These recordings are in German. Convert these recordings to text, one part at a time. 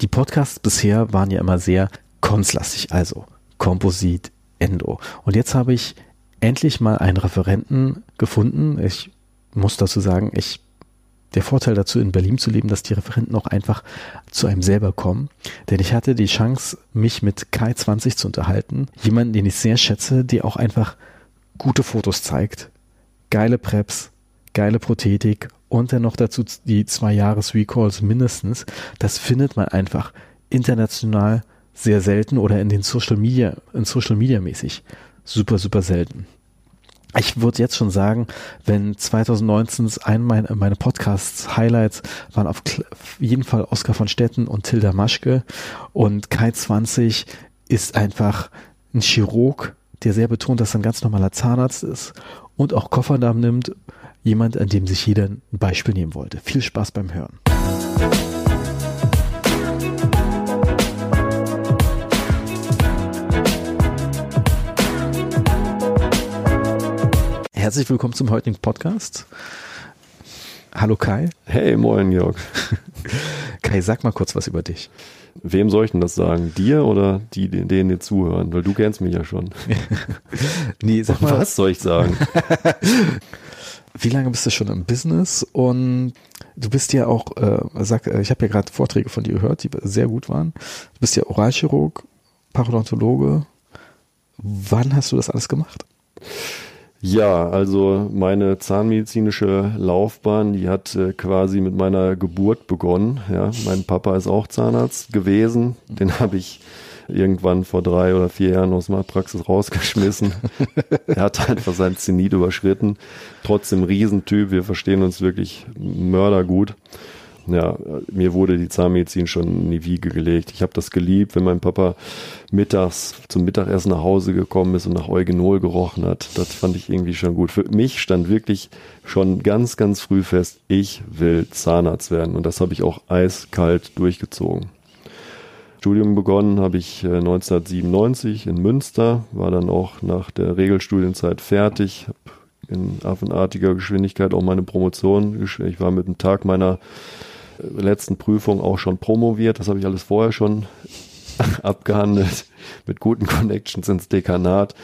Die Podcasts bisher waren ja immer sehr konstlastig, also Komposit, Endo. Und jetzt habe ich endlich mal einen Referenten gefunden. Ich muss dazu sagen, ich der Vorteil dazu, in Berlin zu leben, dass die Referenten auch einfach zu einem selber kommen. Denn ich hatte die Chance, mich mit Kai 20 zu unterhalten. Jemanden, den ich sehr schätze, der auch einfach gute Fotos zeigt. Geile Preps, geile Prothetik und dann noch dazu die zwei Jahres Recalls mindestens. Das findet man einfach international sehr selten oder in den Social Media, in Social Media mäßig. Super, super selten. Ich würde jetzt schon sagen, wenn 2019 ein meine, Podcasts Highlights waren auf jeden Fall Oskar von Stetten und Tilda Maschke. Und Kai 20 ist einfach ein Chirurg, der sehr betont, dass er ein ganz normaler Zahnarzt ist und auch Kofferdamm nimmt, jemand, an dem sich jeder ein Beispiel nehmen wollte. Viel Spaß beim Hören. Herzlich willkommen zum heutigen Podcast. Hallo Kai. Hey, moin Jörg. Kai, sag mal kurz was über dich. Wem soll ich denn das sagen? Dir oder die, denen dir zuhören? Weil du kennst mich ja schon. nee, sag mal. Was soll ich sagen? Wie lange bist du schon im Business? Und du bist ja auch, äh, sag, äh, ich habe ja gerade Vorträge von dir gehört, die sehr gut waren. Du bist ja Oralchirurg, Parodontologe. Wann hast du das alles gemacht? Ja, also meine zahnmedizinische Laufbahn, die hat äh, quasi mit meiner Geburt begonnen. Ja, mein Papa ist auch Zahnarzt gewesen. Den habe ich irgendwann vor drei oder vier Jahren aus meiner Praxis rausgeschmissen. er hat einfach sein Zenit überschritten. Trotzdem Riesentyp. Wir verstehen uns wirklich mördergut ja, mir wurde die Zahnmedizin schon in die Wiege gelegt. Ich habe das geliebt, wenn mein Papa mittags zum Mittagessen nach Hause gekommen ist und nach Eugenol gerochen hat. Das fand ich irgendwie schon gut. Für mich stand wirklich schon ganz, ganz früh fest, ich will Zahnarzt werden. Und das habe ich auch eiskalt durchgezogen. Studium begonnen habe ich 1997 äh, in Münster, war dann auch nach der Regelstudienzeit fertig, habe in affenartiger Geschwindigkeit auch meine Promotion. Ich war mit dem Tag meiner letzten Prüfung auch schon promoviert. Das habe ich alles vorher schon abgehandelt mit guten Connections ins Dekanat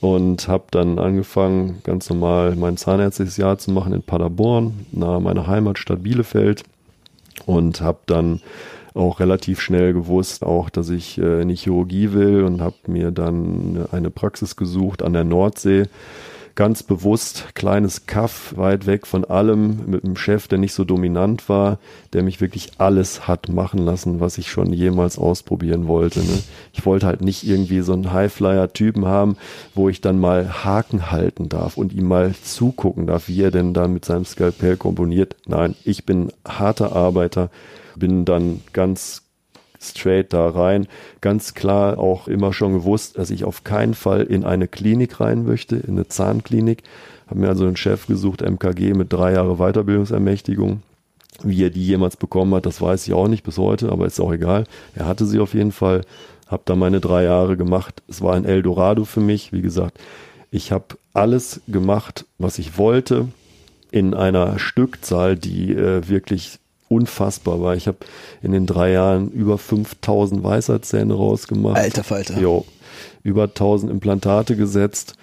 und habe dann angefangen, ganz normal mein zahnärztliches Jahr zu machen in Paderborn, nahe meiner Heimatstadt Bielefeld und habe dann auch relativ schnell gewusst, auch dass ich äh, in die Chirurgie will und habe mir dann eine Praxis gesucht an der Nordsee ganz bewusst kleines Kaff weit weg von allem mit einem Chef, der nicht so dominant war, der mich wirklich alles hat machen lassen, was ich schon jemals ausprobieren wollte. Ne? Ich wollte halt nicht irgendwie so einen Highflyer-Typen haben, wo ich dann mal Haken halten darf und ihm mal zugucken darf, wie er denn da mit seinem Skalpell komponiert. Nein, ich bin harter Arbeiter, bin dann ganz straight da rein. Ganz klar auch immer schon gewusst, dass ich auf keinen Fall in eine Klinik rein möchte, in eine Zahnklinik. Habe mir also einen Chef gesucht, MKG mit drei Jahre Weiterbildungsermächtigung. Wie er die jemals bekommen hat, das weiß ich auch nicht bis heute, aber ist auch egal. Er hatte sie auf jeden Fall. Habe da meine drei Jahre gemacht. Es war ein Eldorado für mich. Wie gesagt, ich habe alles gemacht, was ich wollte in einer Stückzahl, die äh, wirklich unfassbar war. Ich habe in den drei Jahren über 5000 Weisheitszähne rausgemacht. Alter Falter. Jo, über 1000 Implantate gesetzt.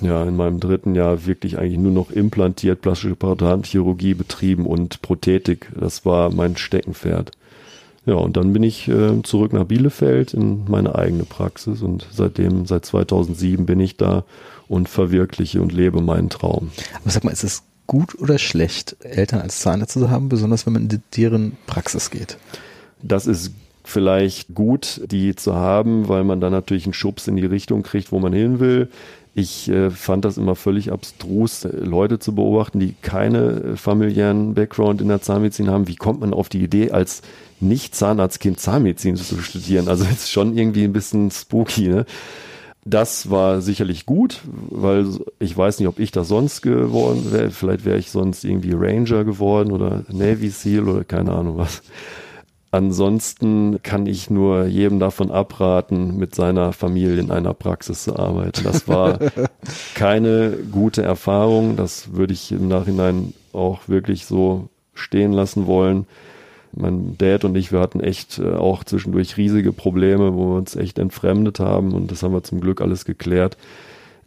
Ja, in meinem dritten Jahr wirklich eigentlich nur noch implantiert, plastische Parodonchirurgie betrieben und Prothetik. Das war mein Steckenpferd. Ja, und dann bin ich äh, zurück nach Bielefeld in meine eigene Praxis und seitdem, seit 2007 bin ich da und verwirkliche und lebe meinen Traum. Aber sag mal, ist es gut oder schlecht, Eltern als Zahnärzte zu haben, besonders wenn man in deren Praxis geht? Das ist vielleicht gut, die zu haben, weil man dann natürlich einen Schubs in die Richtung kriegt, wo man hin will. Ich äh, fand das immer völlig abstrus, Leute zu beobachten, die keine familiären Background in der Zahnmedizin haben. Wie kommt man auf die Idee, als Nicht-Zahnarztkind Zahnmedizin zu studieren? Also ist schon irgendwie ein bisschen spooky, ne? Das war sicherlich gut, weil ich weiß nicht, ob ich das sonst geworden wäre. Vielleicht wäre ich sonst irgendwie Ranger geworden oder Navy SEAL oder keine Ahnung was. Ansonsten kann ich nur jedem davon abraten, mit seiner Familie in einer Praxis zu arbeiten. Das war keine gute Erfahrung. Das würde ich im Nachhinein auch wirklich so stehen lassen wollen. Mein Dad und ich, wir hatten echt äh, auch zwischendurch riesige Probleme, wo wir uns echt entfremdet haben und das haben wir zum Glück alles geklärt.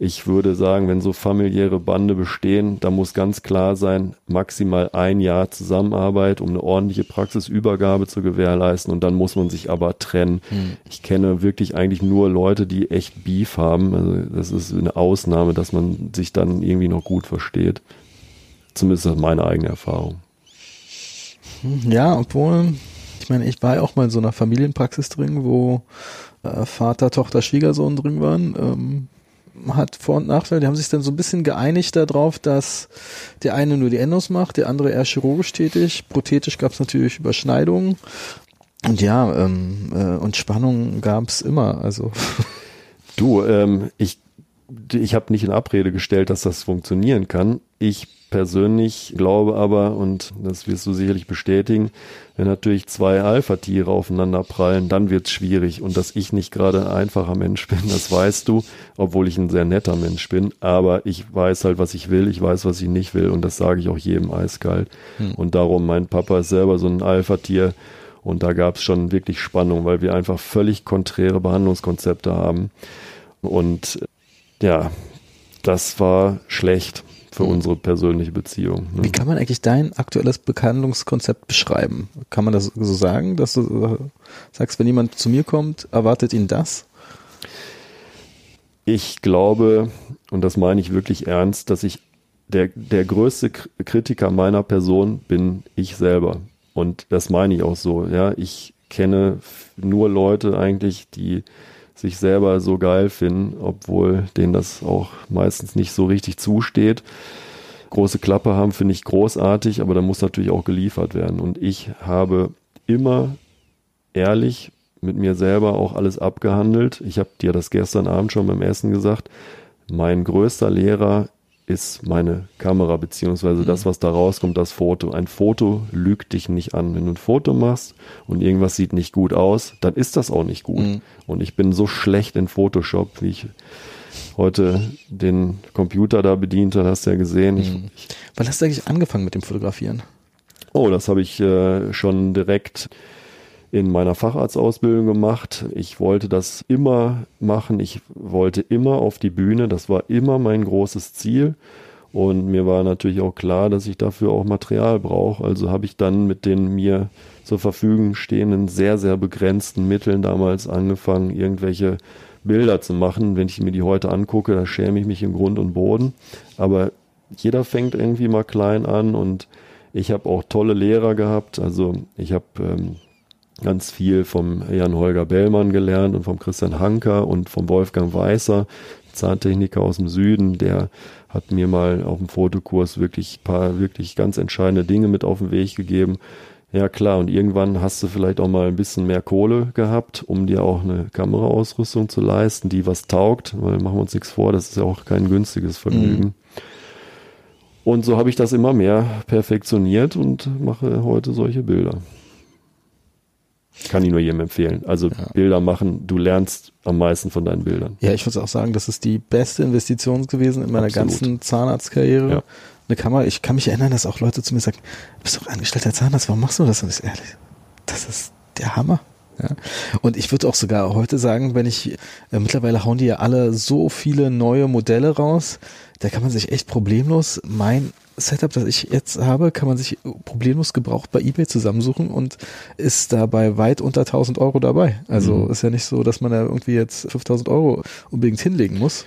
Ich würde sagen, wenn so familiäre Bande bestehen, da muss ganz klar sein, maximal ein Jahr Zusammenarbeit, um eine ordentliche Praxisübergabe zu gewährleisten und dann muss man sich aber trennen. Hm. Ich kenne wirklich eigentlich nur Leute, die echt Beef haben. Also das ist eine Ausnahme, dass man sich dann irgendwie noch gut versteht. Zumindest ist das meine eigene Erfahrung. Ja, obwohl, ich meine, ich war ja auch mal in so einer Familienpraxis drin, wo äh, Vater, Tochter, Schwiegersohn drin waren. Ähm, hat Vor- und Nachteile. Die haben sich dann so ein bisschen geeinigt darauf, dass der eine nur die Endos macht, der andere eher chirurgisch tätig. Prothetisch gab es natürlich Überschneidungen. Und ja, ähm, äh, und Spannungen gab es immer. Also du, ähm, ich ich habe nicht in Abrede gestellt, dass das funktionieren kann. Ich persönlich glaube aber, und das wirst du sicherlich bestätigen, wenn natürlich zwei Alpha-Tiere aufeinander prallen, dann wird's schwierig. Und dass ich nicht gerade ein einfacher Mensch bin, das weißt du, obwohl ich ein sehr netter Mensch bin. Aber ich weiß halt, was ich will, ich weiß, was ich nicht will. Und das sage ich auch jedem eiskalt. Hm. Und darum, mein Papa ist selber so ein Alpha-Tier. Und da gab's schon wirklich Spannung, weil wir einfach völlig konträre Behandlungskonzepte haben. Und ja, das war schlecht für mhm. unsere persönliche Beziehung. Ne? Wie kann man eigentlich dein aktuelles Behandlungskonzept beschreiben? Kann man das so sagen, dass du äh, sagst, wenn jemand zu mir kommt, erwartet ihn das? Ich glaube, und das meine ich wirklich ernst, dass ich der, der größte Kritiker meiner Person bin ich selber. Und das meine ich auch so. Ja, ich kenne nur Leute eigentlich, die sich selber so geil finden, obwohl denen das auch meistens nicht so richtig zusteht. Große Klappe haben finde ich großartig, aber da muss natürlich auch geliefert werden. Und ich habe immer ehrlich mit mir selber auch alles abgehandelt. Ich habe dir das gestern Abend schon beim Essen gesagt. Mein größter Lehrer ist meine Kamera, beziehungsweise das, mhm. was da rauskommt, das Foto. Ein Foto lügt dich nicht an. Wenn du ein Foto machst und irgendwas sieht nicht gut aus, dann ist das auch nicht gut. Mhm. Und ich bin so schlecht in Photoshop, wie ich heute den Computer da bedient habe, hast du ja gesehen. Ich, mhm. Wann hast du eigentlich angefangen mit dem Fotografieren? Oh, das habe ich äh, schon direkt in meiner Facharztausbildung gemacht. Ich wollte das immer machen. Ich wollte immer auf die Bühne. Das war immer mein großes Ziel. Und mir war natürlich auch klar, dass ich dafür auch Material brauche. Also habe ich dann mit den mir zur Verfügung stehenden sehr, sehr begrenzten Mitteln damals angefangen, irgendwelche Bilder zu machen. Wenn ich mir die heute angucke, da schäme ich mich im Grund und Boden. Aber jeder fängt irgendwie mal klein an und ich habe auch tolle Lehrer gehabt. Also ich habe ähm, ganz viel vom Jan-Holger Bellmann gelernt und vom Christian Hanker und vom Wolfgang Weißer, Zahntechniker aus dem Süden, der hat mir mal auf dem Fotokurs wirklich paar wirklich ganz entscheidende Dinge mit auf den Weg gegeben. Ja klar, und irgendwann hast du vielleicht auch mal ein bisschen mehr Kohle gehabt, um dir auch eine Kameraausrüstung zu leisten, die was taugt, weil machen wir uns nichts vor, das ist ja auch kein günstiges Vergnügen. Mhm. Und so habe ich das immer mehr perfektioniert und mache heute solche Bilder. Kann ich nur jedem empfehlen. Also ja. Bilder machen, du lernst am meisten von deinen Bildern. Ja, ich würde auch sagen, das ist die beste Investition gewesen in meiner Absolut. ganzen Zahnarztkarriere. Ja. Eine Kamera, ich kann mich erinnern, dass auch Leute zu mir sagen, du bist doch angestellter Zahnarzt, warum machst du das? Und ich ehrlich, das ist der Hammer. Ja. Und ich würde auch sogar heute sagen, wenn ich, äh, mittlerweile hauen die ja alle so viele neue Modelle raus, da kann man sich echt problemlos mein Setup, das ich jetzt habe, kann man sich problemlos gebraucht bei eBay zusammensuchen und ist dabei weit unter 1000 Euro dabei. Also mhm. ist ja nicht so, dass man da irgendwie jetzt 5000 Euro unbedingt hinlegen muss.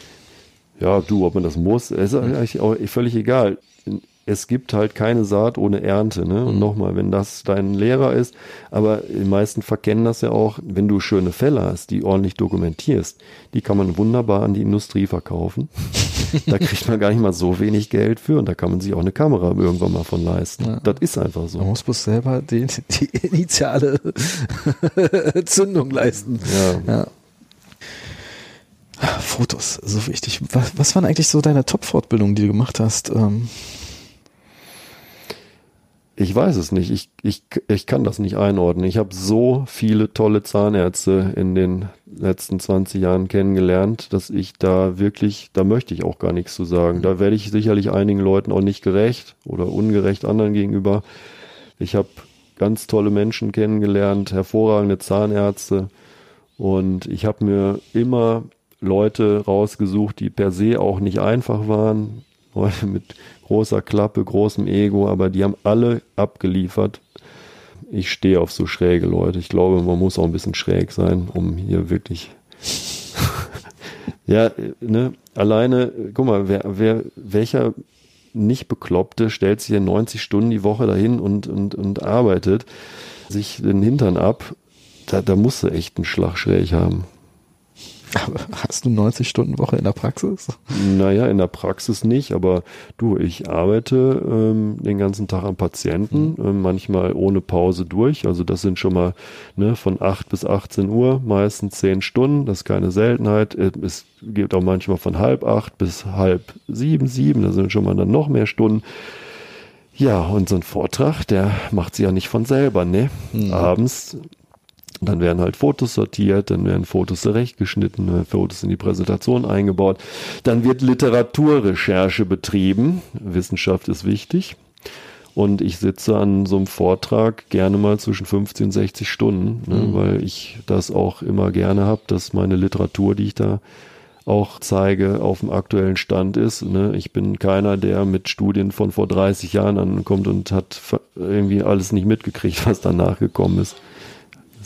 Ja, du, ob man das muss, ist eigentlich auch völlig egal es gibt halt keine Saat ohne Ernte. Ne? Und nochmal, wenn das dein Lehrer ist, aber die meisten verkennen das ja auch, wenn du schöne Fälle hast, die ordentlich dokumentierst, die kann man wunderbar an die Industrie verkaufen. da kriegt man gar nicht mal so wenig Geld für und da kann man sich auch eine Kamera irgendwann mal von leisten. Ja. Das ist einfach so. Man muss bloß selber die, die initiale Zündung leisten. Ja. ja. Fotos, so wichtig. Was, was waren eigentlich so deine Top-Fortbildungen, die du gemacht hast? Ähm ich weiß es nicht. Ich, ich, ich kann das nicht einordnen. Ich habe so viele tolle Zahnärzte in den letzten 20 Jahren kennengelernt, dass ich da wirklich, da möchte ich auch gar nichts zu sagen. Da werde ich sicherlich einigen Leuten auch nicht gerecht oder ungerecht anderen gegenüber. Ich habe ganz tolle Menschen kennengelernt, hervorragende Zahnärzte. Und ich habe mir immer Leute rausgesucht, die per se auch nicht einfach waren. Leute mit großer Klappe, großem Ego, aber die haben alle abgeliefert. Ich stehe auf so schräge Leute. Ich glaube, man muss auch ein bisschen schräg sein, um hier wirklich. ja, ne, alleine, guck mal, wer, wer, welcher nicht Bekloppte stellt sich in 90 Stunden die Woche dahin und, und, und arbeitet sich den Hintern ab. Da, da musst du echt einen Schlag schräg haben. Aber hast du 90 Stunden Woche in der Praxis? Naja, in der Praxis nicht, aber du, ich arbeite ähm, den ganzen Tag am Patienten, mhm. äh, manchmal ohne Pause durch. Also das sind schon mal ne, von 8 bis 18 Uhr, meistens 10 Stunden, das ist keine Seltenheit. Äh, es gibt auch manchmal von halb acht bis halb sieben, sieben, da sind schon mal dann noch mehr Stunden. Ja, und so ein Vortrag, der macht sie ja nicht von selber, ne? Mhm. Abends dann werden halt Fotos sortiert, dann werden Fotos zurechtgeschnitten, Fotos in die Präsentation eingebaut. Dann wird Literaturrecherche betrieben. Wissenschaft ist wichtig. Und ich sitze an so einem Vortrag gerne mal zwischen 50 und 60 Stunden, ne, mhm. weil ich das auch immer gerne habe, dass meine Literatur, die ich da auch zeige, auf dem aktuellen Stand ist. Ne? Ich bin keiner, der mit Studien von vor 30 Jahren ankommt und hat irgendwie alles nicht mitgekriegt, was danach gekommen ist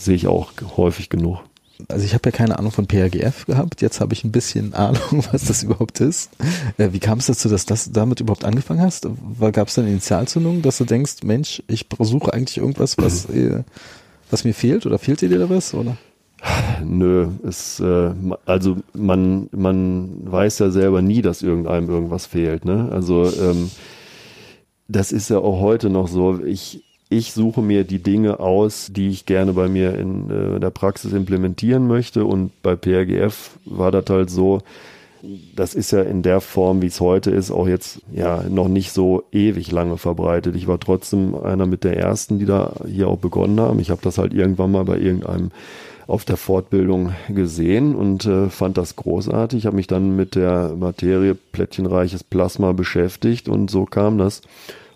sehe ich auch häufig genug. Also ich habe ja keine Ahnung von PRGF gehabt, jetzt habe ich ein bisschen Ahnung, was das überhaupt ist. Äh, wie kam es dazu, dass du damit überhaupt angefangen hast? Gab es da eine Initialzündung, dass du denkst, Mensch, ich suche eigentlich irgendwas, was, äh, was mir fehlt oder fehlt dir da was? Oder? Nö, es, äh, also man, man weiß ja selber nie, dass irgendeinem irgendwas fehlt. Ne? Also ähm, das ist ja auch heute noch so. Ich, ich suche mir die Dinge aus, die ich gerne bei mir in äh, der Praxis implementieren möchte. Und bei PRGF war das halt so, das ist ja in der Form, wie es heute ist, auch jetzt ja noch nicht so ewig lange verbreitet. Ich war trotzdem einer mit der ersten, die da hier auch begonnen haben. Ich habe das halt irgendwann mal bei irgendeinem auf der Fortbildung gesehen und äh, fand das großartig. Ich habe mich dann mit der Materie plättchenreiches Plasma beschäftigt und so kam das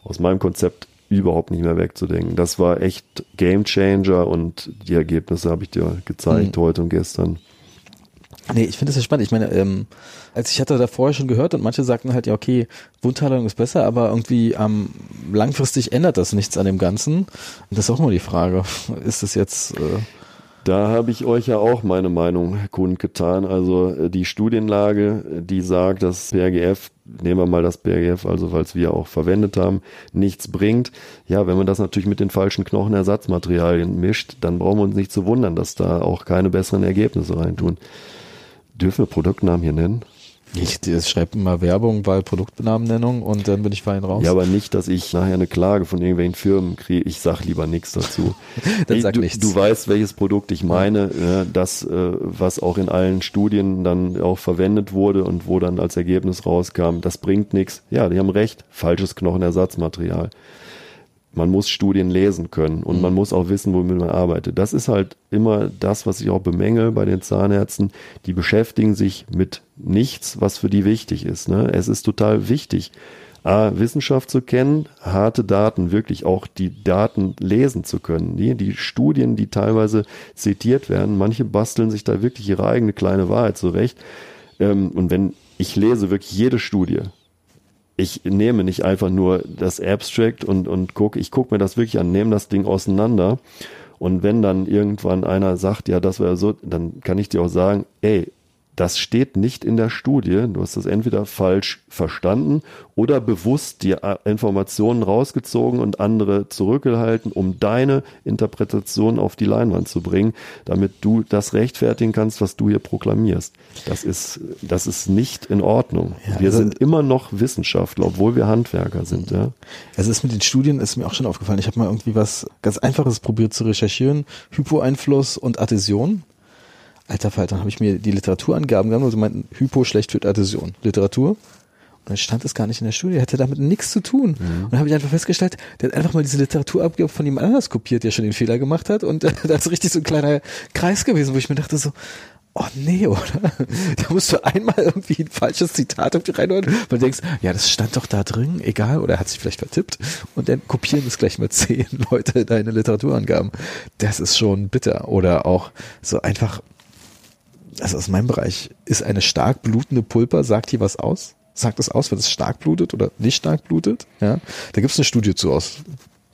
aus meinem Konzept überhaupt nicht mehr wegzudenken. Das war echt Game Changer und die Ergebnisse habe ich dir gezeigt mhm. heute und gestern. Nee, ich finde das ja spannend. Ich meine, ähm, als ich hatte da vorher schon gehört und manche sagten halt, ja, okay, Wundheilung ist besser, aber irgendwie ähm, langfristig ändert das nichts an dem Ganzen. Und das ist auch mal die Frage. Ist das jetzt. Äh da habe ich euch ja auch meine Meinung kundgetan. Also äh, die Studienlage, die sagt, dass BRGF, nehmen wir mal das BRGF, also falls wir auch verwendet haben, nichts bringt. Ja, wenn man das natürlich mit den falschen Knochenersatzmaterialien mischt, dann brauchen wir uns nicht zu wundern, dass da auch keine besseren Ergebnisse reintun. Dürfen wir Produktnamen hier nennen? Ich, ich schreibe immer Werbung bei Produktnamennennung und dann bin ich fein raus. Ja, aber nicht, dass ich nachher eine Klage von irgendwelchen Firmen kriege. Ich sag lieber nichts dazu. dann sag du, nichts. Du weißt, welches Produkt ich meine, das, äh, was auch in allen Studien dann auch verwendet wurde und wo dann als Ergebnis rauskam, das bringt nichts. Ja, die haben recht. Falsches Knochenersatzmaterial man muss Studien lesen können und mhm. man muss auch wissen, womit man arbeitet. Das ist halt immer das, was ich auch bemängel bei den Zahnärzten. Die beschäftigen sich mit nichts, was für die wichtig ist. Ne? Es ist total wichtig, A, Wissenschaft zu kennen, harte Daten, wirklich auch die Daten lesen zu können. Die, die Studien, die teilweise zitiert werden, manche basteln sich da wirklich ihre eigene kleine Wahrheit zurecht. Ähm, und wenn ich lese wirklich jede Studie, ich nehme nicht einfach nur das Abstract und, und gucke, ich gucke mir das wirklich an, nehme das Ding auseinander. Und wenn dann irgendwann einer sagt, ja, das wäre so, dann kann ich dir auch sagen, ey, das steht nicht in der Studie. Du hast das entweder falsch verstanden oder bewusst die Informationen rausgezogen und andere zurückgehalten, um deine Interpretation auf die Leinwand zu bringen, damit du das rechtfertigen kannst, was du hier proklamierst. Das ist, das ist nicht in Ordnung. Ja, wir also, sind immer noch Wissenschaftler, obwohl wir Handwerker sind. Ja. Also es ist mit den Studien ist mir auch schon aufgefallen. Ich habe mal irgendwie was ganz Einfaches probiert zu recherchieren. Hypoeinfluss und Adhäsion alter Falter, dann habe ich mir die Literaturangaben genommen, also meinten, Hypo schlecht für Adhäsion. Literatur. Und dann stand es gar nicht in der Studie, hätte damit nichts zu tun. Mhm. Und dann habe ich einfach festgestellt, der hat einfach mal diese Literaturabgabe von jemand anders kopiert, der schon den Fehler gemacht hat. Und da ist richtig so ein kleiner Kreis gewesen, wo ich mir dachte so, Oh nee, oder? Da musst du einmal irgendwie ein falsches Zitat auf die reinholen, weil du denkst, ja, das stand doch da drin, egal, oder er hat sich vielleicht vertippt und dann kopieren es gleich mal zehn Leute deine Literaturangaben. Das ist schon bitter. Oder auch so einfach, also aus meinem Bereich, ist eine stark blutende Pulper, sagt die was aus? Sagt es aus, wenn es stark blutet oder nicht stark blutet? Ja, da gibt es eine Studie zu aus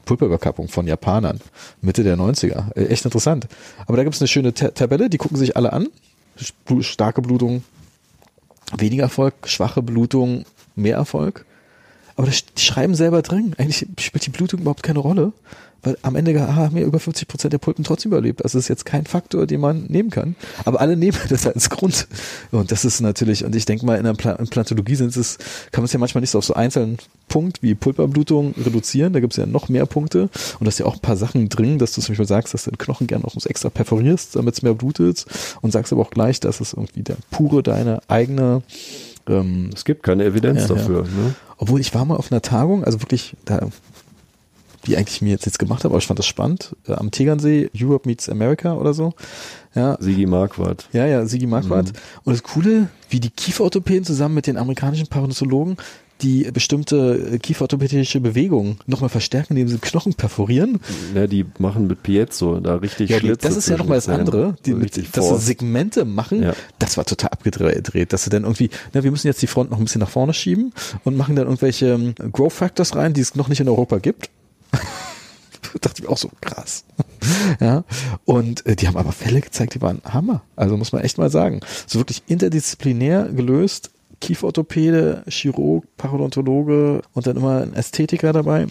Pulperüberkappung von Japanern, Mitte der 90er. Äh, echt interessant. Aber da gibt es eine schöne Ta Tabelle, die gucken sich alle an starke Blutung, weniger Erfolg, schwache Blutung, mehr Erfolg. Aber die schreiben selber drin. Eigentlich spielt die Blutung überhaupt keine Rolle weil am Ende haben ja über 50 Prozent der Pulpen trotzdem überlebt. Also das ist jetzt kein Faktor, den man nehmen kann. Aber alle nehmen das als Grund. Und das ist natürlich, und ich denke mal, in der Pla Implantologie sind es, kann man es ja manchmal nicht so auf so einzelnen Punkt wie Pulperblutung reduzieren. Da gibt es ja noch mehr Punkte. Und da ist ja auch ein paar Sachen drin, dass du zum Beispiel sagst, dass du den Knochen gerne noch extra perforierst, damit es mehr blutet. Und sagst aber auch gleich, dass es irgendwie der pure deine eigene ähm, es gibt keine Evidenz ja, dafür. Ja. Ne? Obwohl ich war mal auf einer Tagung, also wirklich, da die eigentlich mir jetzt, jetzt gemacht habe, aber ich fand das spannend. Äh, am Tegernsee, Europe meets America oder so. Ja. Sigi Marquardt. Ja, ja, Sigi Marquardt. Mhm. Und das Coole, wie die Kieferorthopäden zusammen mit den amerikanischen Parodontiologen die bestimmte äh, kieferorthopädische Bewegungen nochmal verstärken, indem sie Knochen perforieren. Ja, die machen mit Piezo da richtig ja, Schlitze. Das ist ja nochmal das andere, die, mit, dass sie Segmente machen. Ja. Das war total abgedreht, dass sie dann irgendwie, na, wir müssen jetzt die Front noch ein bisschen nach vorne schieben und machen dann irgendwelche ähm, Growth Factors rein, die es noch nicht in Europa gibt. dachte ich auch so krass. ja. Und äh, die haben aber Fälle gezeigt, die waren Hammer. Also muss man echt mal sagen. So wirklich interdisziplinär gelöst. Kieferorthopäde, Chirurg, Parodontologe und dann immer ein Ästhetiker dabei.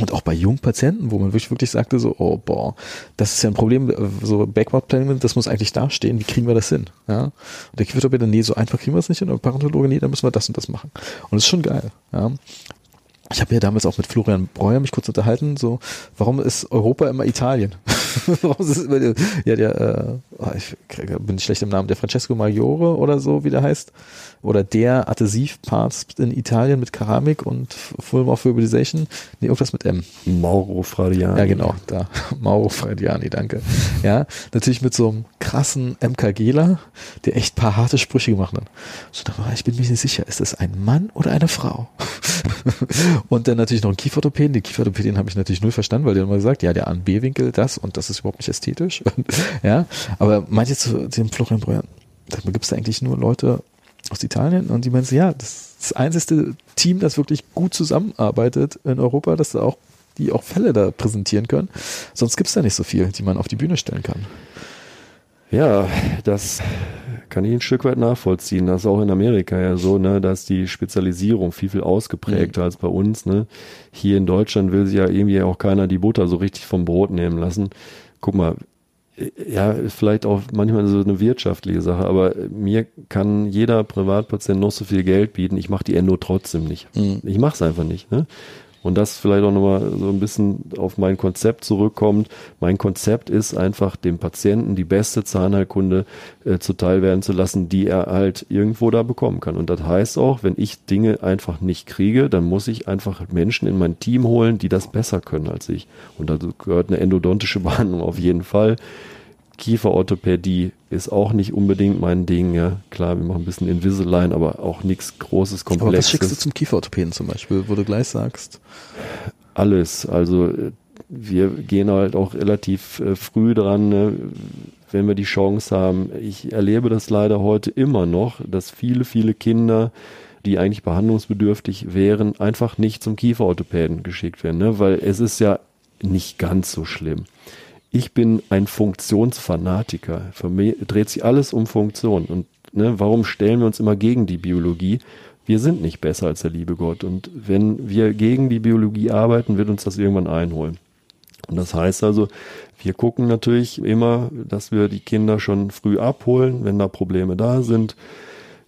Und auch bei jungen Patienten, wo man wirklich, wirklich sagte so, oh boah, das ist ja ein Problem, äh, so Backward Planning, das muss eigentlich dastehen, wie kriegen wir das hin? Ja? Und der Kieferorthopäde, nee, so einfach kriegen wir es nicht, und der Parodontologe, nee, dann müssen wir das und das machen. Und das ist schon geil. Ja? Ich habe ja damals auch mit Florian Breuer mich kurz unterhalten, so, warum ist Europa immer Italien? warum ist es immer, ja, der, äh, oh, ich bin schlecht im Namen, der Francesco Maggiore oder so, wie der heißt, oder der Adhesivpart in Italien mit Keramik und Full Morphobization. Nee, irgendwas mit M. Mauro Fradiani. Ja, genau, da. Mauro Fradiani, danke. Ja, natürlich mit so einem krassen MKGler, der echt paar harte Sprüche gemacht hat. So, da war ich bin mir nicht sicher, ist das ein Mann oder eine Frau? und dann natürlich noch ein Kieferorthopäden. Die Kieferorthopädin habe ich natürlich null verstanden, weil die haben immer gesagt, ja, der A- und B-Winkel, das und das ist überhaupt nicht ästhetisch. ja, aber meint ihr zu dem Florian Breuer, gibt es da eigentlich nur Leute aus Italien und die meinen, ja, das ist das einzige Team, das wirklich gut zusammenarbeitet in Europa, dass da auch die auch Fälle da präsentieren können. Sonst gibt es da nicht so viel, die man auf die Bühne stellen kann. Ja, das kann ich ein Stück weit nachvollziehen. Das ist auch in Amerika ja so, ne, dass die Spezialisierung viel, viel ausgeprägter mhm. als bei uns. Ne. Hier in Deutschland will sich ja irgendwie auch keiner die Butter so richtig vom Brot nehmen lassen. Guck mal, ja, ist vielleicht auch manchmal so eine wirtschaftliche Sache, aber mir kann jeder Privatpatient noch so viel Geld bieten, ich mache die Endo trotzdem nicht. Mhm. Ich mache es einfach nicht. Ne? Und das vielleicht auch nochmal so ein bisschen auf mein Konzept zurückkommt. Mein Konzept ist einfach, dem Patienten die beste Zahnheilkunde äh, zuteil werden zu lassen, die er halt irgendwo da bekommen kann. Und das heißt auch, wenn ich Dinge einfach nicht kriege, dann muss ich einfach Menschen in mein Team holen, die das besser können als ich. Und dazu gehört eine endodontische Behandlung auf jeden Fall. Kieferorthopädie ist auch nicht unbedingt mein Ding. Ja. Klar, wir machen ein bisschen Invisalign, aber auch nichts Großes, Komplexes. Aber was schickst du zum Kieferorthopäden zum Beispiel, wo du gleich sagst? Alles. Also wir gehen halt auch relativ äh, früh dran, ne, wenn wir die Chance haben. Ich erlebe das leider heute immer noch, dass viele, viele Kinder die eigentlich behandlungsbedürftig wären, einfach nicht zum Kieferorthopäden geschickt werden, ne? weil es ist ja nicht ganz so schlimm ich bin ein Funktionsfanatiker. Für mich dreht sich alles um Funktion. Und ne, warum stellen wir uns immer gegen die Biologie? Wir sind nicht besser als der liebe Gott. Und wenn wir gegen die Biologie arbeiten, wird uns das irgendwann einholen. Und das heißt also, wir gucken natürlich immer, dass wir die Kinder schon früh abholen, wenn da Probleme da sind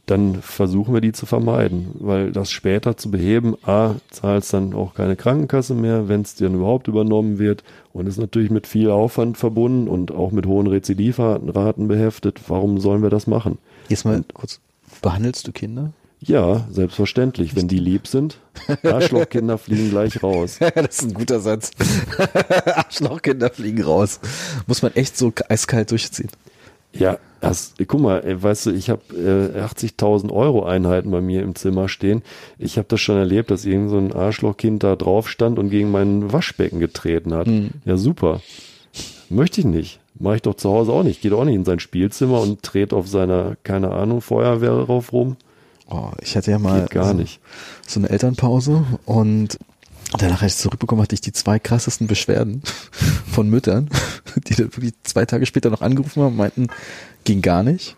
dann versuchen wir die zu vermeiden, weil das später zu beheben, a, zahlst dann auch keine Krankenkasse mehr, wenn es dir überhaupt übernommen wird und ist natürlich mit viel Aufwand verbunden und auch mit hohen Rezidivraten beheftet. Warum sollen wir das machen? Jetzt mal kurz, behandelst du Kinder? Ja, selbstverständlich, wenn die lieb sind. Arschlochkinder fliegen gleich raus. das ist ein guter Satz. Arschlochkinder fliegen raus. Muss man echt so eiskalt durchziehen. Ja, das, guck mal, weißt du, ich habe äh, 80.000 Euro Einheiten bei mir im Zimmer stehen. Ich habe das schon erlebt, dass irgend so ein Arschlochkind da drauf stand und gegen mein Waschbecken getreten hat. Mhm. Ja, super. Möchte ich nicht. Mache ich doch zu Hause auch nicht. Geht auch nicht in sein Spielzimmer und dreht auf seiner, keine Ahnung, Feuerwehr drauf rum. Oh, ich hatte ja mal Geht gar so, nicht. so eine Elternpause und danach, als ich zurückbekommen hatte, ich die zwei krassesten Beschwerden von Müttern, die da wirklich zwei Tage später noch angerufen haben und meinten, ging gar nicht.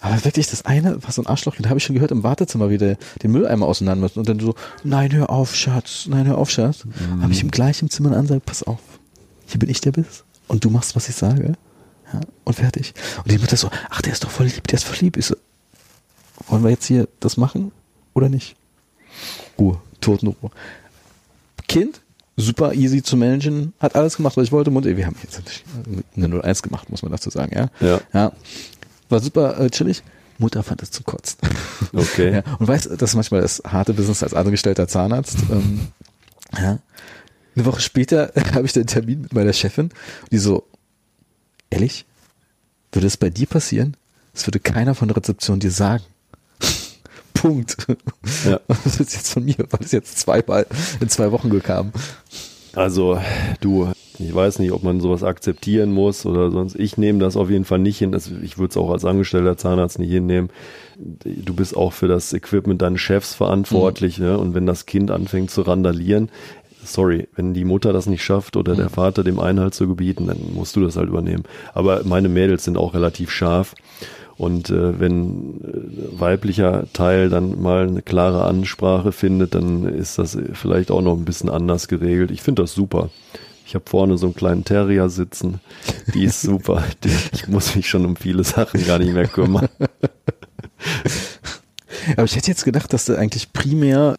Aber wirklich, das eine war so ein Arschloch, da habe ich schon gehört im Wartezimmer, wie der den Mülleimer auseinander müssen. Und dann so, nein, hör auf, Schatz, nein, hör auf, Schatz. Mhm. Habe ich im gleichen Zimmer eine Ansage, pass auf, hier bin ich, der bist. Und du machst, was ich sage. Ja, und fertig. Und die Mutter so, ach, der ist doch voll lieb, der ist voll lieb. Ich so, wollen wir jetzt hier das machen oder nicht? Ruhe, Totenruhe. Kind, super easy zu managen, hat alles gemacht, was ich wollte. Und wir haben jetzt eine 01 gemacht, muss man dazu sagen, ja. Ja. ja. War super äh, chillig. Mutter fand es zum Kotzen. Okay. ja. Und weißt, das ist manchmal das harte Business als angestellter Zahnarzt. Ähm, ja. Eine Woche später habe ich den Termin mit meiner Chefin, die so, ehrlich, würde es bei dir passieren? Das würde keiner von der Rezeption dir sagen. Punkt. Ja. Das ist jetzt von mir, weil es jetzt zweimal in zwei Wochen gekam. Also, du, ich weiß nicht, ob man sowas akzeptieren muss oder sonst. Ich nehme das auf jeden Fall nicht hin. Das, ich würde es auch als angestellter Zahnarzt nicht hinnehmen. Du bist auch für das Equipment deines Chefs verantwortlich. Mhm. Ne? Und wenn das Kind anfängt zu randalieren, sorry, wenn die Mutter das nicht schafft oder der mhm. Vater dem Einhalt zu gebieten, dann musst du das halt übernehmen. Aber meine Mädels sind auch relativ scharf. Und äh, wenn äh, weiblicher Teil dann mal eine klare Ansprache findet, dann ist das vielleicht auch noch ein bisschen anders geregelt. Ich finde das super. Ich habe vorne so einen kleinen Terrier sitzen. Die ist super. ich muss mich schon um viele Sachen gar nicht mehr kümmern. Aber ich hätte jetzt gedacht, dass du eigentlich primär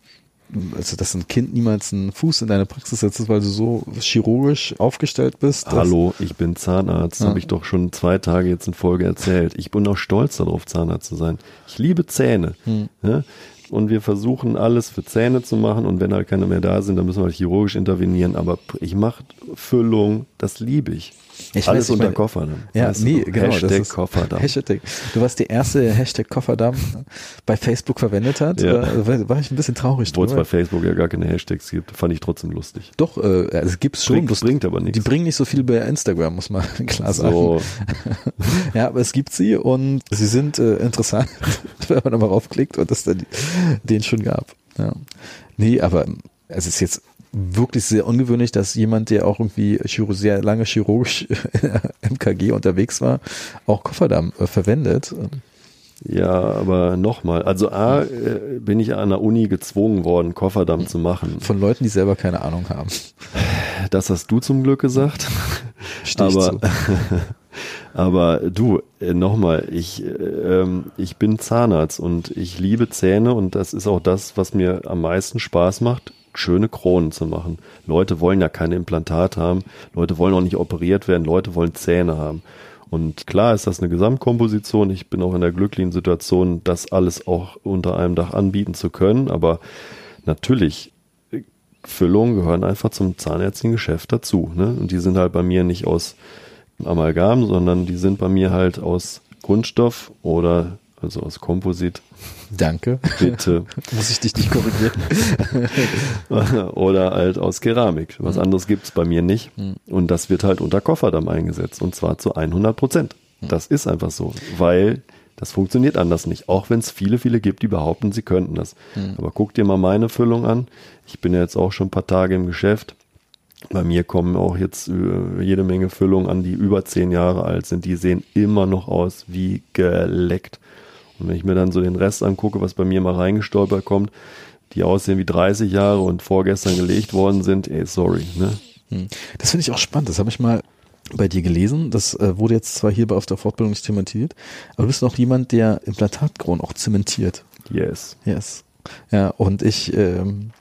also dass ein Kind niemals einen Fuß in deine Praxis setzt, weil du so chirurgisch aufgestellt bist. Hallo, ich bin Zahnarzt, ja. habe ich doch schon zwei Tage jetzt in Folge erzählt. Ich bin auch stolz darauf, Zahnarzt zu sein. Ich liebe Zähne. Hm. Ja? Und wir versuchen alles für Zähne zu machen und wenn halt keine mehr da sind, dann müssen wir halt chirurgisch intervenieren. Aber ich mache Füllung, das liebe ich. Ich Alles weiß, unter meine, Kofferdamm. Ja, weißt nee, genau. Hashtag das ist, Kofferdamm. Hashtag. Du warst der erste Hashtag Kofferdamm bei Facebook verwendet hat. Ja. War, war ich ein bisschen traurig Obwohl es bei Facebook ja gar keine Hashtags gibt, fand ich trotzdem lustig. Doch, äh, also es gibt's schon. Bringt, bringt aber nichts. Die bringen nicht so viel bei Instagram, muss man klar sagen. So. ja, aber es gibt sie und sie sind äh, interessant, wenn man da mal raufklickt und es dann den schon gab. Ja. Nee, aber es ist jetzt wirklich sehr ungewöhnlich, dass jemand, der auch irgendwie sehr lange chirurgisch im KG unterwegs war, auch Kofferdamm äh, verwendet. Ja, aber nochmal. Also A, äh, bin ich an der Uni gezwungen worden, Kofferdamm zu machen. Von Leuten, die selber keine Ahnung haben. Das hast du zum Glück gesagt. Steh ich aber, aber du, äh, nochmal, ich, ähm, ich bin Zahnarzt und ich liebe Zähne und das ist auch das, was mir am meisten Spaß macht schöne Kronen zu machen. Leute wollen ja keine Implantat haben, Leute wollen auch nicht operiert werden, Leute wollen Zähne haben. Und klar ist das eine Gesamtkomposition. Ich bin auch in der glücklichen Situation, das alles auch unter einem Dach anbieten zu können. Aber natürlich, Füllungen gehören einfach zum zahnärztlichen Geschäft dazu. Ne? Und die sind halt bei mir nicht aus Amalgam, sondern die sind bei mir halt aus Kunststoff oder also aus Komposit. Danke. Bitte. Muss ich dich nicht korrigieren. Oder halt aus Keramik. Was mhm. anderes gibt's bei mir nicht. Mhm. Und das wird halt unter Kofferdamm eingesetzt. Und zwar zu 100 Prozent. Mhm. Das ist einfach so. Weil das funktioniert anders nicht. Auch wenn es viele, viele gibt, die behaupten, sie könnten das. Mhm. Aber guck dir mal meine Füllung an. Ich bin ja jetzt auch schon ein paar Tage im Geschäft. Bei mir kommen auch jetzt äh, jede Menge Füllungen an, die über zehn Jahre alt sind. Die sehen immer noch aus wie geleckt. Und wenn ich mir dann so den Rest angucke, was bei mir mal reingestolpert kommt, die aussehen wie 30 Jahre und vorgestern gelegt worden sind, ey, sorry. Ne? Hm. Das finde ich auch spannend. Das habe ich mal bei dir gelesen. Das äh, wurde jetzt zwar hier auf der Fortbildung nicht thematisiert, aber du bist auch jemand, der Implantatkronen auch zementiert. Yes. Yes. Ja, und ich ähm,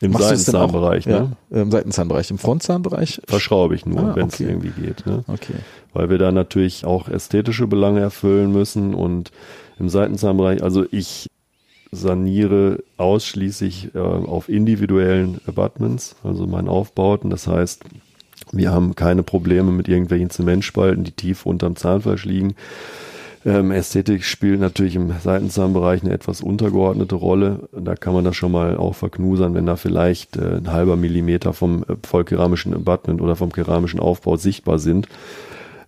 im Seitenzahnbereich, ne? Ja, Im Seitenzahnbereich. Im Frontzahnbereich? Verschraube ich nur, ah, wenn es okay. irgendwie geht. Ne? Okay. Weil wir da natürlich auch ästhetische Belange erfüllen müssen und im Seitenzahnbereich, also ich saniere ausschließlich äh, auf individuellen Abutments, also meinen Aufbauten. Das heißt, Wir haben keine Probleme mit irgendwelchen Zementspalten, die tief unterm Zahnfleisch liegen. Ähm, Ästhetik spielt natürlich im Seitenzahnbereich eine etwas untergeordnete Rolle. Da kann man das schon mal auch verknusern, wenn da vielleicht äh, ein halber Millimeter vom äh, vollkeramischen Abutment oder vom keramischen Aufbau sichtbar sind.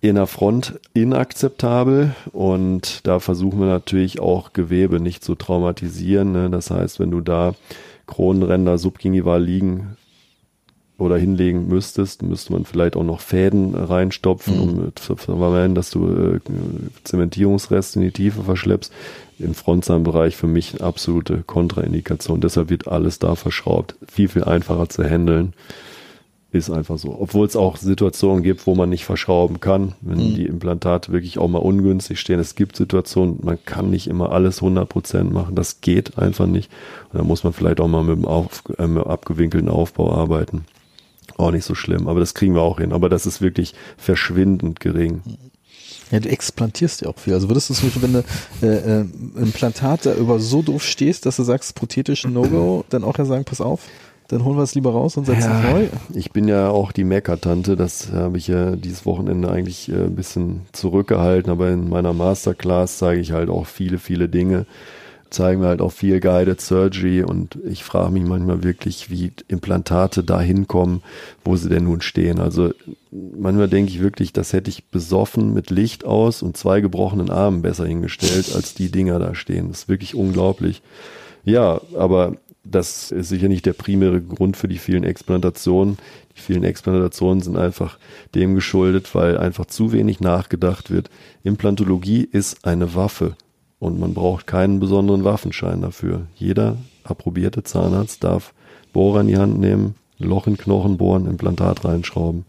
In der Front inakzeptabel und da versuchen wir natürlich auch Gewebe nicht zu traumatisieren. Ne? Das heißt, wenn du da Kronenränder subgingival liegen oder hinlegen müsstest, müsste man vielleicht auch noch Fäden reinstopfen, mhm. um zu vermeiden, dass du äh, Zementierungsreste in die Tiefe verschleppst. Im Frontzahnbereich für mich eine absolute Kontraindikation. Deshalb wird alles da verschraubt. Viel, viel einfacher zu handeln. Ist einfach so. Obwohl es auch Situationen gibt, wo man nicht verschrauben kann, wenn mhm. die Implantate wirklich auch mal ungünstig stehen. Es gibt Situationen, man kann nicht immer alles 100% machen. Das geht einfach nicht. Und da muss man vielleicht auch mal mit dem, auf, äh, mit abgewinkelten Aufbau arbeiten auch nicht so schlimm, aber das kriegen wir auch hin. Aber das ist wirklich verschwindend gering. Ja, du explantierst ja auch viel. Also würdest du zum Beispiel, wenn du äh, äh, Implantat da über so doof stehst, dass du sagst, prothetisch No-Go, dann auch ja sagen, pass auf, dann holen wir es lieber raus und setzen ja, neu. Ich bin ja auch die Mecker-Tante, das habe ich ja dieses Wochenende eigentlich äh, ein bisschen zurückgehalten, aber in meiner Masterclass zeige ich halt auch viele, viele Dinge, zeigen wir halt auch viel Guided Surgery und ich frage mich manchmal wirklich, wie Implantate da hinkommen, wo sie denn nun stehen. Also manchmal denke ich wirklich, das hätte ich besoffen mit Licht aus und zwei gebrochenen Armen besser hingestellt, als die Dinger da stehen. Das ist wirklich unglaublich. Ja, aber das ist sicher nicht der primäre Grund für die vielen Explantationen. Die vielen Explantationen sind einfach dem geschuldet, weil einfach zu wenig nachgedacht wird. Implantologie ist eine Waffe. Und man braucht keinen besonderen Waffenschein dafür. Jeder approbierte Zahnarzt darf Bohrer in die Hand nehmen, Loch in Knochen bohren, Implantat reinschrauben.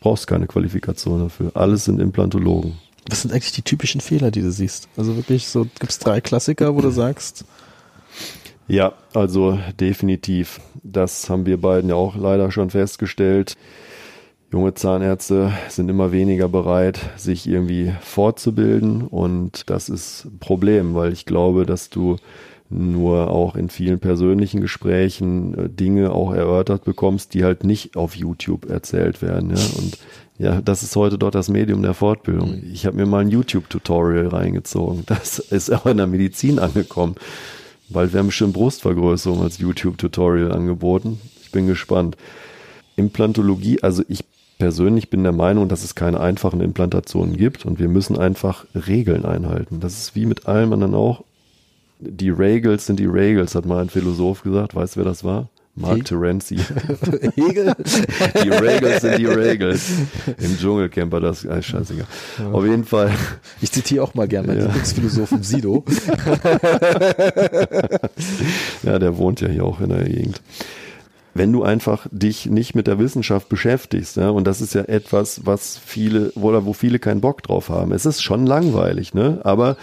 Brauchst keine Qualifikation dafür. Alles sind Implantologen. Was sind eigentlich die typischen Fehler, die du siehst? Also wirklich so, gibt es drei Klassiker, wo du sagst? Ja, also definitiv. Das haben wir beiden ja auch leider schon festgestellt junge Zahnärzte sind immer weniger bereit, sich irgendwie fortzubilden und das ist ein Problem, weil ich glaube, dass du nur auch in vielen persönlichen Gesprächen äh, Dinge auch erörtert bekommst, die halt nicht auf YouTube erzählt werden. Ja? Und ja, das ist heute dort das Medium der Fortbildung. Ich habe mir mal ein YouTube-Tutorial reingezogen. Das ist auch in der Medizin angekommen. Bald werden bestimmt Brustvergrößerung als YouTube-Tutorial angeboten. Ich bin gespannt. Implantologie, also ich persönlich bin der Meinung, dass es keine einfachen Implantationen gibt und wir müssen einfach Regeln einhalten. Das ist wie mit allem anderen auch. Die Regels sind die Regels, hat mal ein Philosoph gesagt. Weißt du, wer das war? Mark Terenzi. Hegel? die Regels sind die Regels. Im Dschungelcamper das, äh, scheißegal. Ja. Auf jeden Fall. Ich zitiere auch mal gerne meinen ja. Lieblingsphilosophen Sido. ja, der wohnt ja hier auch in der Gegend wenn du einfach dich nicht mit der Wissenschaft beschäftigst, ja, und das ist ja etwas, was viele, wo, wo viele keinen Bock drauf haben. Es ist schon langweilig, ne? Aber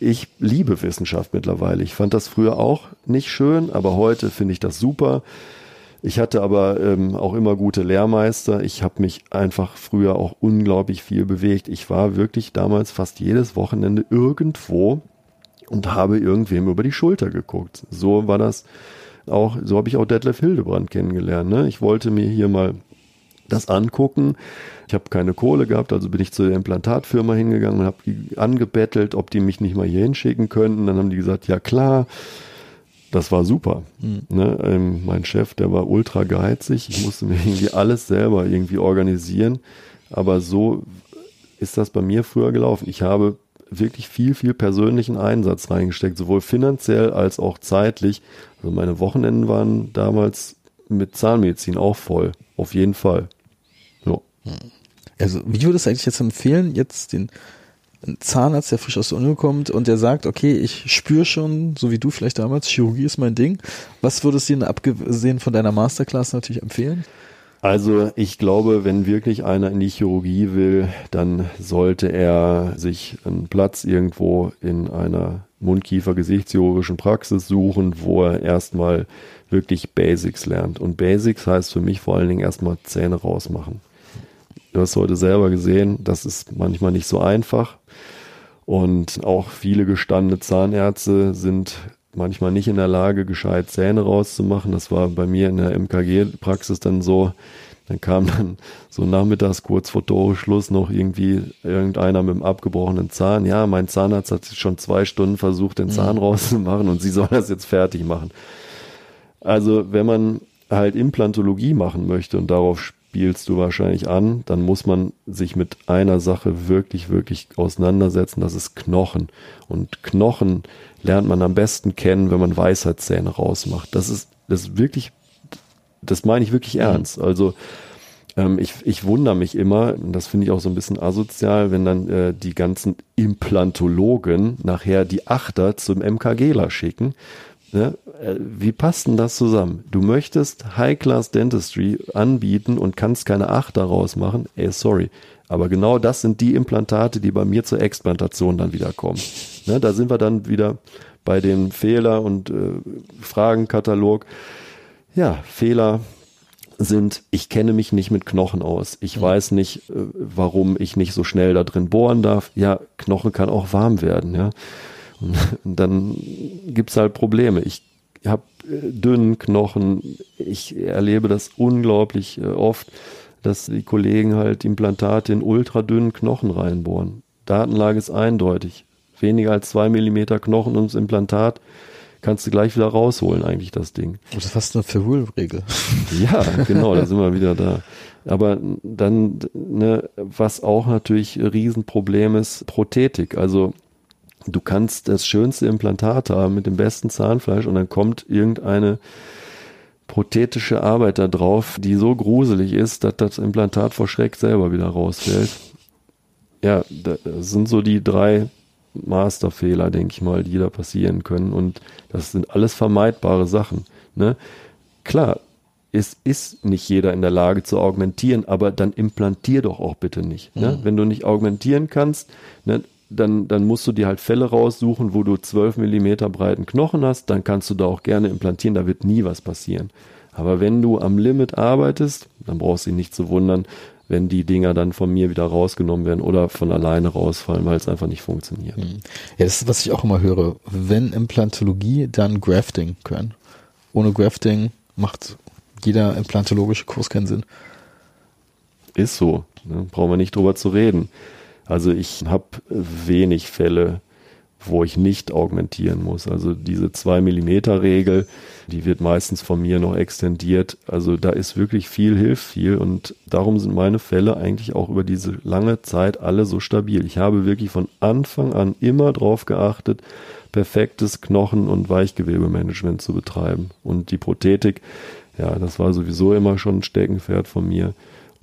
ich liebe Wissenschaft mittlerweile. Ich fand das früher auch nicht schön, aber heute finde ich das super. Ich hatte aber ähm, auch immer gute Lehrmeister. Ich habe mich einfach früher auch unglaublich viel bewegt. Ich war wirklich damals fast jedes Wochenende irgendwo und habe irgendwem über die Schulter geguckt. So war das auch, so habe ich auch Detlef Hildebrand kennengelernt. Ne? Ich wollte mir hier mal das angucken. Ich habe keine Kohle gehabt, also bin ich zu der Implantatfirma hingegangen und habe die angebettelt, ob die mich nicht mal hier hinschicken könnten. Dann haben die gesagt, ja klar. Das war super. Mhm. Ne? Ähm, mein Chef, der war ultra geizig. Ich musste mir irgendwie alles selber irgendwie organisieren. Aber so ist das bei mir früher gelaufen. Ich habe wirklich viel, viel persönlichen Einsatz reingesteckt, sowohl finanziell als auch zeitlich. Also meine Wochenenden waren damals mit Zahnmedizin auch voll. Auf jeden Fall. Ja. Also, wie würdest du eigentlich jetzt empfehlen, jetzt den Zahnarzt, der frisch aus der Uni kommt und der sagt, okay, ich spüre schon, so wie du vielleicht damals, Chirurgie ist mein Ding. Was würdest du dir abgesehen von deiner Masterclass natürlich empfehlen? Also ich glaube, wenn wirklich einer in die Chirurgie will, dann sollte er sich einen Platz irgendwo in einer Mundkiefer-Gesichtschirurgischen Praxis suchen, wo er erstmal wirklich Basics lernt. Und Basics heißt für mich vor allen Dingen erstmal Zähne rausmachen. Du hast heute selber gesehen, das ist manchmal nicht so einfach. Und auch viele gestandene Zahnärzte sind manchmal nicht in der Lage, gescheit Zähne rauszumachen. Das war bei mir in der MKG-Praxis dann so, Dann kam dann so nachmittags kurz vor Toreschluss noch irgendwie irgendeiner mit einem abgebrochenen Zahn. Ja, mein Zahnarzt hat schon zwei Stunden versucht, den Zahn mhm. rauszumachen und sie soll das jetzt fertig machen. Also wenn man halt Implantologie machen möchte und darauf spielst du wahrscheinlich an, dann muss man sich mit einer Sache wirklich, wirklich auseinandersetzen. Das ist Knochen. Und Knochen lernt man am besten kennen, wenn man Weisheitszähne rausmacht. Das ist, das ist wirklich das meine ich wirklich mhm. ernst. Also ähm, ich, ich wundere mich immer, und das finde ich auch so ein bisschen asozial, wenn dann äh, die ganzen Implantologen nachher die Achter zum MKGler schicken. Ne? Äh, wie passt denn das zusammen? Du möchtest High-Class Dentistry anbieten und kannst keine Achter rausmachen? Ey, sorry. Aber genau das sind die Implantate, die bei mir zur Explantation dann wieder kommen. Ne? Da sind wir dann wieder bei dem Fehler und äh, Fragenkatalog. Ja, Fehler sind, ich kenne mich nicht mit Knochen aus. Ich mhm. weiß nicht, äh, warum ich nicht so schnell da drin bohren darf. Ja, Knochen kann auch warm werden, ja. Und, dann gibt's halt Probleme. Ich habe äh, dünnen Knochen. Ich erlebe das unglaublich äh, oft, dass die Kollegen halt Implantate in ultradünnen Knochen reinbohren. Datenlage ist eindeutig. Weniger als zwei Millimeter Knochen ums Implantat kannst du gleich wieder rausholen, eigentlich das Ding. Das ist fast eine Verhüllregel. Ja, genau, da sind wir wieder da. Aber dann, ne, was auch natürlich ein Riesenproblem ist, Prothetik. Also du kannst das schönste Implantat haben mit dem besten Zahnfleisch und dann kommt irgendeine prothetische Arbeit da drauf, die so gruselig ist, dass das Implantat vor Schreck selber wieder rausfällt. Ja, das sind so die drei Masterfehler, denke ich mal, die da passieren können. Und das sind alles vermeidbare Sachen. Ne? Klar, es ist nicht jeder in der Lage zu augmentieren, aber dann implantier doch auch bitte nicht. Ne? Mhm. Wenn du nicht augmentieren kannst, ne, dann, dann musst du dir halt Fälle raussuchen, wo du 12 Millimeter breiten Knochen hast, dann kannst du da auch gerne implantieren, da wird nie was passieren. Aber wenn du am Limit arbeitest, dann brauchst du dich nicht zu wundern, wenn die Dinger dann von mir wieder rausgenommen werden oder von alleine rausfallen, weil es einfach nicht funktioniert. Hm. Ja, das ist, was ich auch immer höre. Wenn Implantologie, dann Grafting können. Ohne Grafting macht jeder implantologische Kurs keinen Sinn. Ist so. Ne? Brauchen wir nicht drüber zu reden. Also ich habe wenig Fälle, wo ich nicht augmentieren muss. Also diese 2 Millimeter Regel, die wird meistens von mir noch extendiert. Also da ist wirklich viel, hilft viel und darum sind meine Fälle eigentlich auch über diese lange Zeit alle so stabil. Ich habe wirklich von Anfang an immer drauf geachtet, perfektes Knochen- und Weichgewebemanagement zu betreiben. Und die Prothetik, ja, das war sowieso immer schon ein Steckenpferd von mir.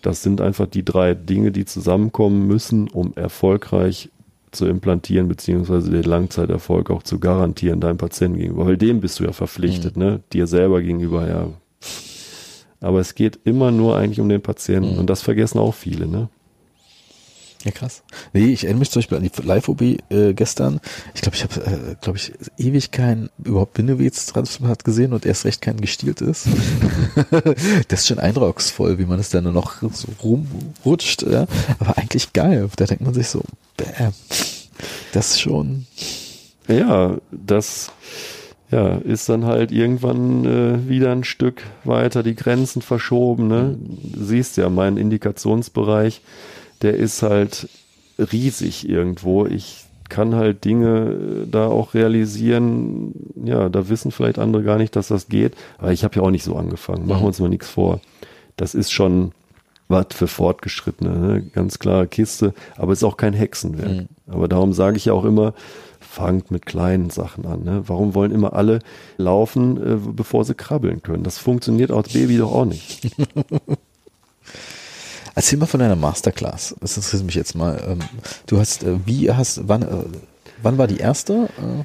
Das sind einfach die drei Dinge, die zusammenkommen müssen, um erfolgreich zu implantieren, beziehungsweise den Langzeiterfolg auch zu garantieren deinem Patienten gegenüber. Weil dem bist du ja verpflichtet, mhm. ne? Dir selber gegenüber, ja. Aber es geht immer nur eigentlich um den Patienten mhm. und das vergessen auch viele, ne? Ja, krass. Nee, ich erinnere mich zum Beispiel an die Live-OB äh, gestern. Ich glaube, ich habe, äh, glaube ich, ewig kein überhaupt Bindewebstransplantat gesehen und erst recht kein gestieltes. das ist schon eindrucksvoll, wie man es dann noch so rumrutscht. Ja? Aber eigentlich geil. Da denkt man sich so, bäm, das ist schon. Ja, das ja, ist dann halt irgendwann äh, wieder ein Stück weiter die Grenzen verschoben. Ne? Du siehst ja, mein Indikationsbereich der ist halt riesig irgendwo. Ich kann halt Dinge äh, da auch realisieren. Ja, da wissen vielleicht andere gar nicht, dass das geht. Aber ich habe ja auch nicht so angefangen. Machen wir uns mal nichts vor. Das ist schon was für Fortgeschrittene, ne? ganz klare Kiste. Aber es ist auch kein Hexenwerk. Mhm. Aber darum sage ich ja auch immer, fangt mit kleinen Sachen an. Ne? Warum wollen immer alle laufen, äh, bevor sie krabbeln können? Das funktioniert als Baby doch auch nicht. Erzähl mal von deiner Masterclass. Das interessiert mich jetzt mal. Ähm, du hast, äh, wie hast, wann, äh, wann war die erste? Äh,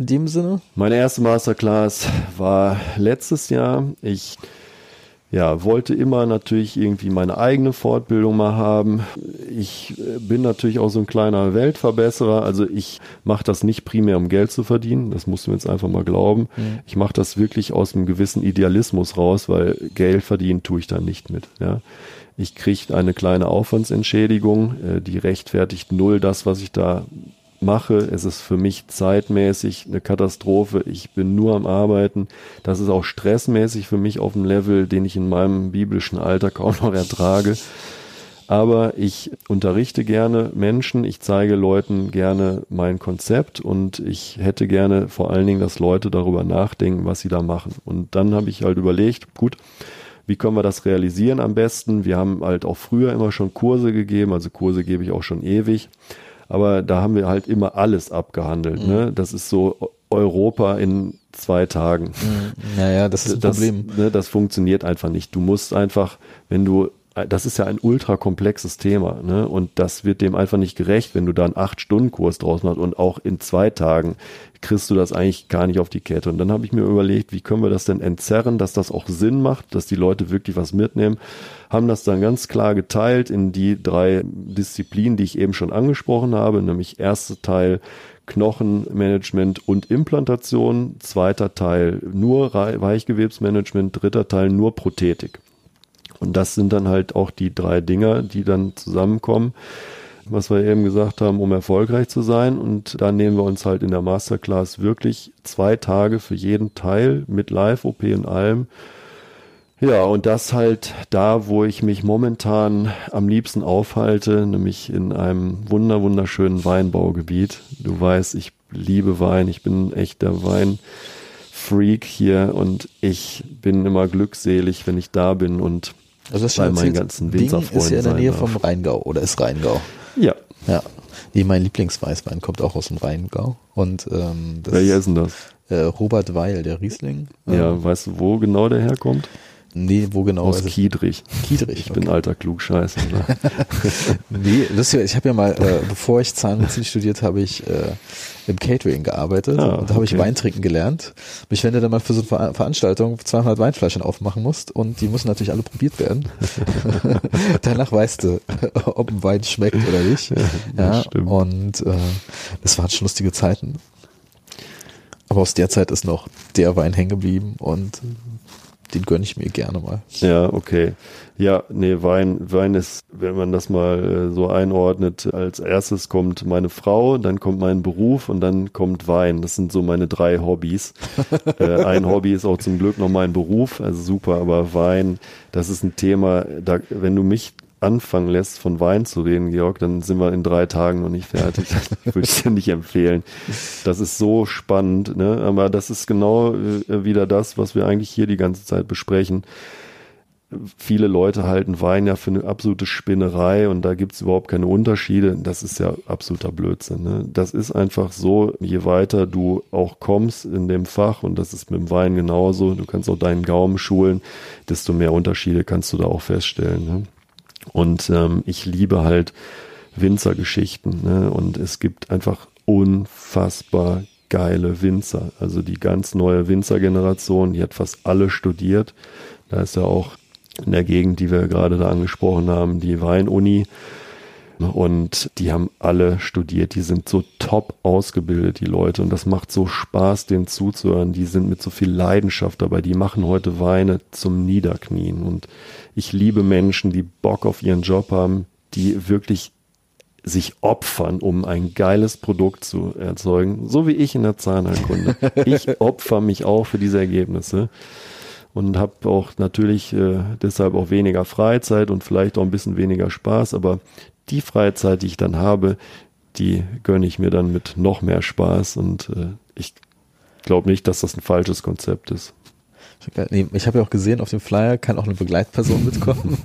in dem Sinne? Meine erste Masterclass war letztes Jahr. Ich ja, wollte immer natürlich irgendwie meine eigene Fortbildung mal haben. Ich bin natürlich auch so ein kleiner Weltverbesserer. Also ich mache das nicht primär, um Geld zu verdienen. Das musst du mir jetzt einfach mal glauben. Mhm. Ich mache das wirklich aus einem gewissen Idealismus raus, weil Geld verdienen tue ich da nicht mit. Ja. Ich kriege eine kleine Aufwandsentschädigung, äh, die rechtfertigt null das, was ich da mache. Es ist für mich zeitmäßig eine Katastrophe. Ich bin nur am Arbeiten. Das ist auch stressmäßig für mich auf einem Level, den ich in meinem biblischen Alter kaum noch ertrage. Aber ich unterrichte gerne Menschen, ich zeige Leuten gerne mein Konzept und ich hätte gerne vor allen Dingen, dass Leute darüber nachdenken, was sie da machen. Und dann habe ich halt überlegt, gut, wie können wir das realisieren am besten? Wir haben halt auch früher immer schon Kurse gegeben, also Kurse gebe ich auch schon ewig. Aber da haben wir halt immer alles abgehandelt. Mhm. Ne? Das ist so Europa in zwei Tagen. Mhm. Naja, das ist ein das, Problem. Ne, das funktioniert einfach nicht. Du musst einfach, wenn du das ist ja ein ultra komplexes Thema, ne? Und das wird dem einfach nicht gerecht, wenn du da einen Acht-Stunden-Kurs draus machst und auch in zwei Tagen kriegst du das eigentlich gar nicht auf die Kette. Und dann habe ich mir überlegt, wie können wir das denn entzerren, dass das auch Sinn macht, dass die Leute wirklich was mitnehmen. Haben das dann ganz klar geteilt in die drei Disziplinen, die ich eben schon angesprochen habe, nämlich erster Teil Knochenmanagement und Implantation, zweiter Teil nur Weichgewebsmanagement, dritter Teil nur Prothetik. Und das sind dann halt auch die drei Dinger, die dann zusammenkommen, was wir eben gesagt haben, um erfolgreich zu sein. Und da nehmen wir uns halt in der Masterclass wirklich zwei Tage für jeden Teil mit Live-OP und allem. Ja, und das halt da, wo ich mich momentan am liebsten aufhalte, nämlich in einem wunder, wunderschönen Weinbaugebiet. Du weißt, ich liebe Wein, ich bin echt der Weinfreak hier und ich bin immer glückselig, wenn ich da bin und also das bei meinen ganzen Winzerfreunden ist ja in der Nähe vom Rheingau oder ist Rheingau. Ja. Ja. Nee, mein Lieblingsweißwein kommt auch aus dem Rheingau. Und ähm, das Wer ist denn das? Äh, Robert Weil, der Riesling. Ja, ähm, weißt du, wo genau der herkommt? Nee, wo genau? Aus Kiedrich. Kiedrich. Ich okay. bin alter Klugscheißer. Ne? nee, das ist, ich habe ja mal, äh, bevor ich Zahnmedizin studiert habe, ich äh, im Catering gearbeitet ah, und da habe okay. ich Weintrinken gelernt. Ich wenn du dann mal für so eine Veranstaltung 200 Weinflaschen aufmachen musst und die müssen natürlich alle probiert werden. Danach weißt du, ob ein Wein schmeckt oder nicht. Ja, ja und äh, das waren schon lustige Zeiten. Aber aus der Zeit ist noch der Wein hängen geblieben und den gönne ich mir gerne mal. Ja, okay. Ja, nee, Wein, Wein ist, wenn man das mal äh, so einordnet, als erstes kommt meine Frau, dann kommt mein Beruf und dann kommt Wein. Das sind so meine drei Hobbys. äh, ein Hobby ist auch zum Glück noch mein Beruf, also super, aber Wein, das ist ein Thema, da, wenn du mich anfangen lässt, von Wein zu reden, Georg, dann sind wir in drei Tagen noch nicht fertig. Das würde ich dir nicht empfehlen. Das ist so spannend, ne? aber das ist genau äh, wieder das, was wir eigentlich hier die ganze Zeit besprechen. Viele Leute halten Wein ja für eine absolute Spinnerei und da gibt es überhaupt keine Unterschiede. Das ist ja absoluter Blödsinn. Ne? Das ist einfach so, je weiter du auch kommst in dem Fach, und das ist mit dem Wein genauso, du kannst auch deinen Gaumen schulen, desto mehr Unterschiede kannst du da auch feststellen. Ne? Und ähm, ich liebe halt Winzergeschichten. Ne? Und es gibt einfach unfassbar geile Winzer. Also die ganz neue Winzergeneration, die hat fast alle studiert. Da ist ja auch in der Gegend, die wir gerade da angesprochen haben, die Weinuni. Und die haben alle studiert, die sind so top ausgebildet, die Leute. Und das macht so Spaß, denen zuzuhören. Die sind mit so viel Leidenschaft dabei. Die machen heute Weine zum Niederknien. Und ich liebe Menschen, die Bock auf ihren Job haben, die wirklich sich opfern, um ein geiles Produkt zu erzeugen. So wie ich in der Zahnheilkunde. Ich opfer mich auch für diese Ergebnisse und habe auch natürlich äh, deshalb auch weniger Freizeit und vielleicht auch ein bisschen weniger Spaß, aber die Freizeit, die ich dann habe, die gönne ich mir dann mit noch mehr Spaß und äh, ich glaube nicht, dass das ein falsches Konzept ist. Ich habe ja auch gesehen, auf dem Flyer kann auch eine Begleitperson mitkommen.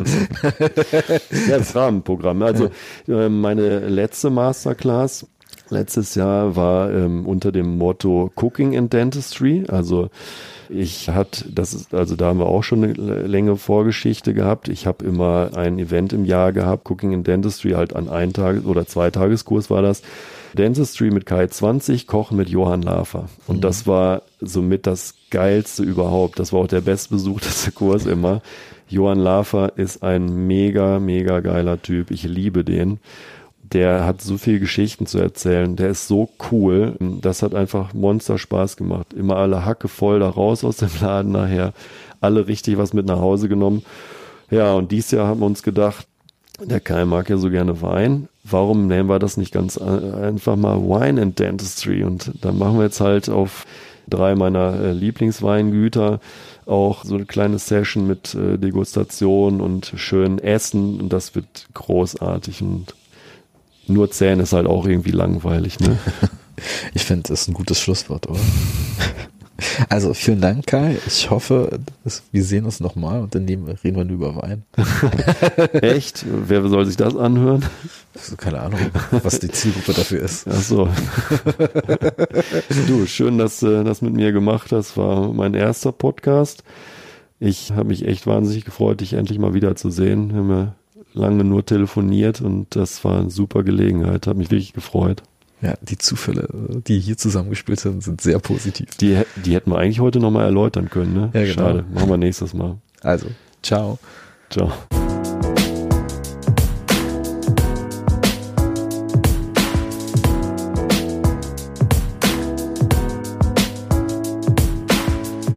ja, das Rahmenprogramm. Also äh, meine letzte Masterclass letztes Jahr war ähm, unter dem Motto Cooking in Dentistry. Also ich hat, das ist, also da haben wir auch schon eine längere Vorgeschichte gehabt. Ich habe immer ein Event im Jahr gehabt, Cooking in Dentistry, halt an ein Tages- oder zwei Tageskurs war das. Dentistry mit K20, Kochen mit Johann Lafer. Und mhm. das war somit das geilste überhaupt. Das war auch der bestbesuchteste Kurs immer. Johann Lafer ist ein mega, mega geiler Typ. Ich liebe den der hat so viel Geschichten zu erzählen, der ist so cool. Das hat einfach Monster Spaß gemacht. Immer alle Hacke voll da raus aus dem Laden nachher. Alle richtig was mit nach Hause genommen. Ja, und dieses Jahr haben wir uns gedacht, Der Kai mag ja so gerne Wein. Warum nennen wir das nicht ganz einfach mal Wine and Dentistry? Und dann machen wir jetzt halt auf drei meiner äh, Lieblingsweingüter auch so eine kleine Session mit äh, Degustation und schön Essen. Und das wird großartig. Und nur Zähne ist halt auch irgendwie langweilig, ne? ich finde, das ist ein gutes Schlusswort, oder? Also vielen Dank, Kai. Ich hoffe, wir sehen uns nochmal und dann reden wir nur über Wein. Echt? Wer soll sich das anhören? Also keine Ahnung, was die Zielgruppe dafür ist. Ach so. du, schön, dass du das mit mir gemacht hast. War mein erster Podcast. Ich habe mich echt wahnsinnig gefreut, dich endlich mal wieder zu sehen. Wir haben ja lange nur telefoniert und das war eine super Gelegenheit. Hat mich wirklich gefreut. Ja, die Zufälle, die hier zusammengespielt sind, sind sehr positiv. Die, die hätten wir eigentlich heute nochmal erläutern können, ne? Ja, genau. Schade. Machen wir nächstes Mal. Also, ciao. Ciao.